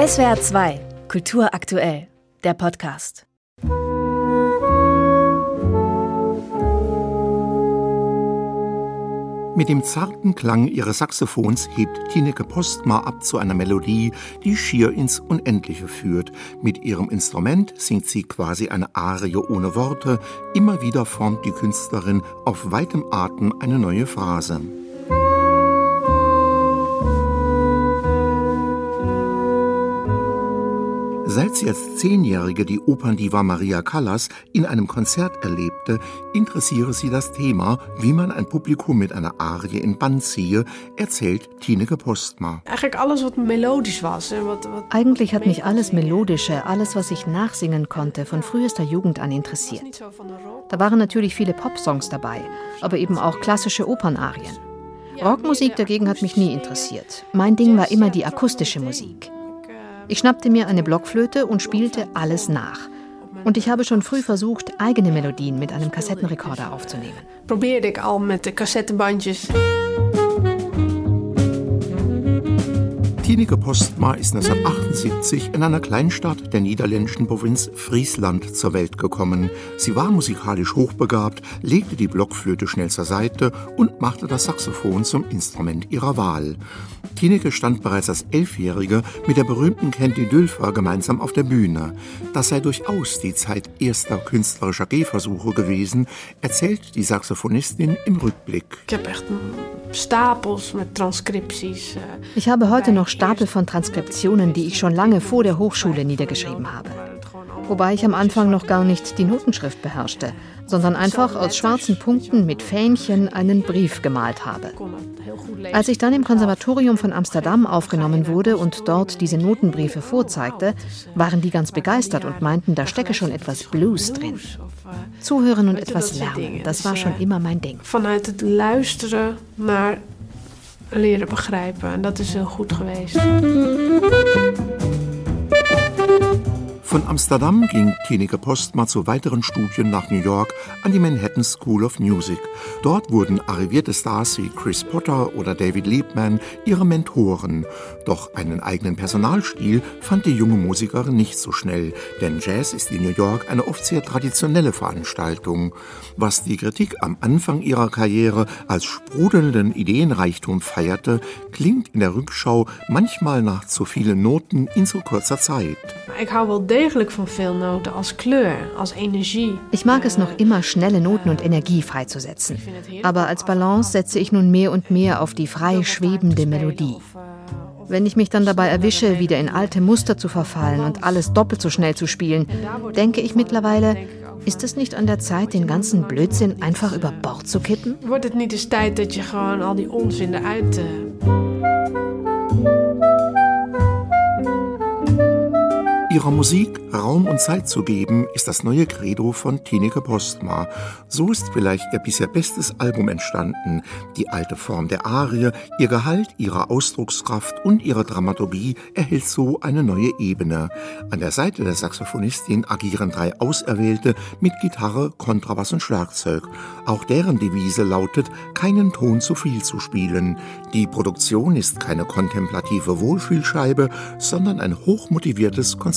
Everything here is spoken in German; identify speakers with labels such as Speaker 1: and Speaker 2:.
Speaker 1: SWR 2, Kultur aktuell, der Podcast.
Speaker 2: Mit dem zarten Klang ihres Saxophons hebt Tineke Postma ab zu einer Melodie, die schier ins Unendliche führt. Mit ihrem Instrument singt sie quasi eine Arie ohne Worte. Immer wieder formt die Künstlerin auf weitem Atem eine neue Phrase. Seit sie als Zehnjährige die Operndiva Maria Callas in einem Konzert erlebte, interessiere sie das Thema, wie man ein Publikum mit einer Arie in Band ziehe, erzählt Tineke Postma.
Speaker 3: Eigentlich alles, was melodisch war.
Speaker 4: Eigentlich hat mich alles Melodische, alles, was ich nachsingen konnte, von frühester Jugend an interessiert. Da waren natürlich viele Popsongs dabei, aber eben auch klassische Opernarien. Rockmusik dagegen hat mich nie interessiert. Mein Ding war immer die akustische Musik. Ich schnappte mir eine Blockflöte und spielte alles nach. Und ich habe schon früh versucht, eigene Melodien mit einem Kassettenrekorder aufzunehmen.
Speaker 3: Probeerde ik al met de
Speaker 2: Tineke Postma ist 1978 in einer Kleinstadt der niederländischen Provinz Friesland zur Welt gekommen. Sie war musikalisch hochbegabt, legte die Blockflöte schnell zur Seite und machte das Saxophon zum Instrument ihrer Wahl. Tineke stand bereits als Elfjährige mit der berühmten Candy Dülfer gemeinsam auf der Bühne. Das sei durchaus die Zeit erster künstlerischer Gehversuche gewesen, erzählt die Saxophonistin im Rückblick.
Speaker 3: Ich Stapels mit Transkripties.
Speaker 4: Ich habe heute noch Stapel von Transkriptionen, die ich schon lange vor der Hochschule niedergeschrieben habe. Wobei ich am Anfang noch gar nicht die Notenschrift beherrschte, sondern einfach aus schwarzen Punkten mit Fähnchen einen Brief gemalt habe. Als ich dann im Konservatorium von Amsterdam aufgenommen wurde und dort diese Notenbriefe vorzeigte, waren die ganz begeistert und meinten, da stecke schon etwas Blues drin. Zuhören und etwas lernen, das war schon immer mein Ding.
Speaker 3: Vanuit het luisteren naar leren begrijpen. En dat is heel goed geweest.
Speaker 2: Von Amsterdam ging Tineke Postma zu weiteren Studien nach New York an die Manhattan School of Music. Dort wurden arrivierte Stars wie Chris Potter oder David Liebman ihre Mentoren. Doch einen eigenen Personalstil fand die junge Musikerin nicht so schnell, denn Jazz ist in New York eine oft sehr traditionelle Veranstaltung. Was die Kritik am Anfang ihrer Karriere als sprudelnden Ideenreichtum feierte, klingt in der Rückschau manchmal nach zu vielen Noten in so kurzer Zeit.
Speaker 3: Ich wel degelijk van veel noten als kleur, als energie.
Speaker 4: Ich mag es noch immer, schnelle Noten und Energie freizusetzen. Aber als Balance setze ich nun mehr und mehr auf die frei schwebende Melodie. Wenn ich mich dann dabei erwische, wieder in alte Muster zu verfallen und alles doppelt so schnell zu spielen, denke ich mittlerweile, ist es nicht an der Zeit, den ganzen Blödsinn einfach über Bord zu kippen?
Speaker 3: Wordt het niet eens tijd dat je gewoon al die onzin eruit...
Speaker 2: Ihrer Musik Raum und Zeit zu geben, ist das neue Credo von Tineke Postma. So ist vielleicht ihr bisher bestes Album entstanden. Die alte Form der Arie, ihr Gehalt, ihre Ausdruckskraft und ihre Dramaturgie erhält so eine neue Ebene. An der Seite der Saxophonistin agieren drei Auserwählte mit Gitarre, Kontrabass und Schlagzeug. Auch deren Devise lautet, keinen Ton zu viel zu spielen. Die Produktion ist keine kontemplative Wohlfühlscheibe, sondern ein hochmotiviertes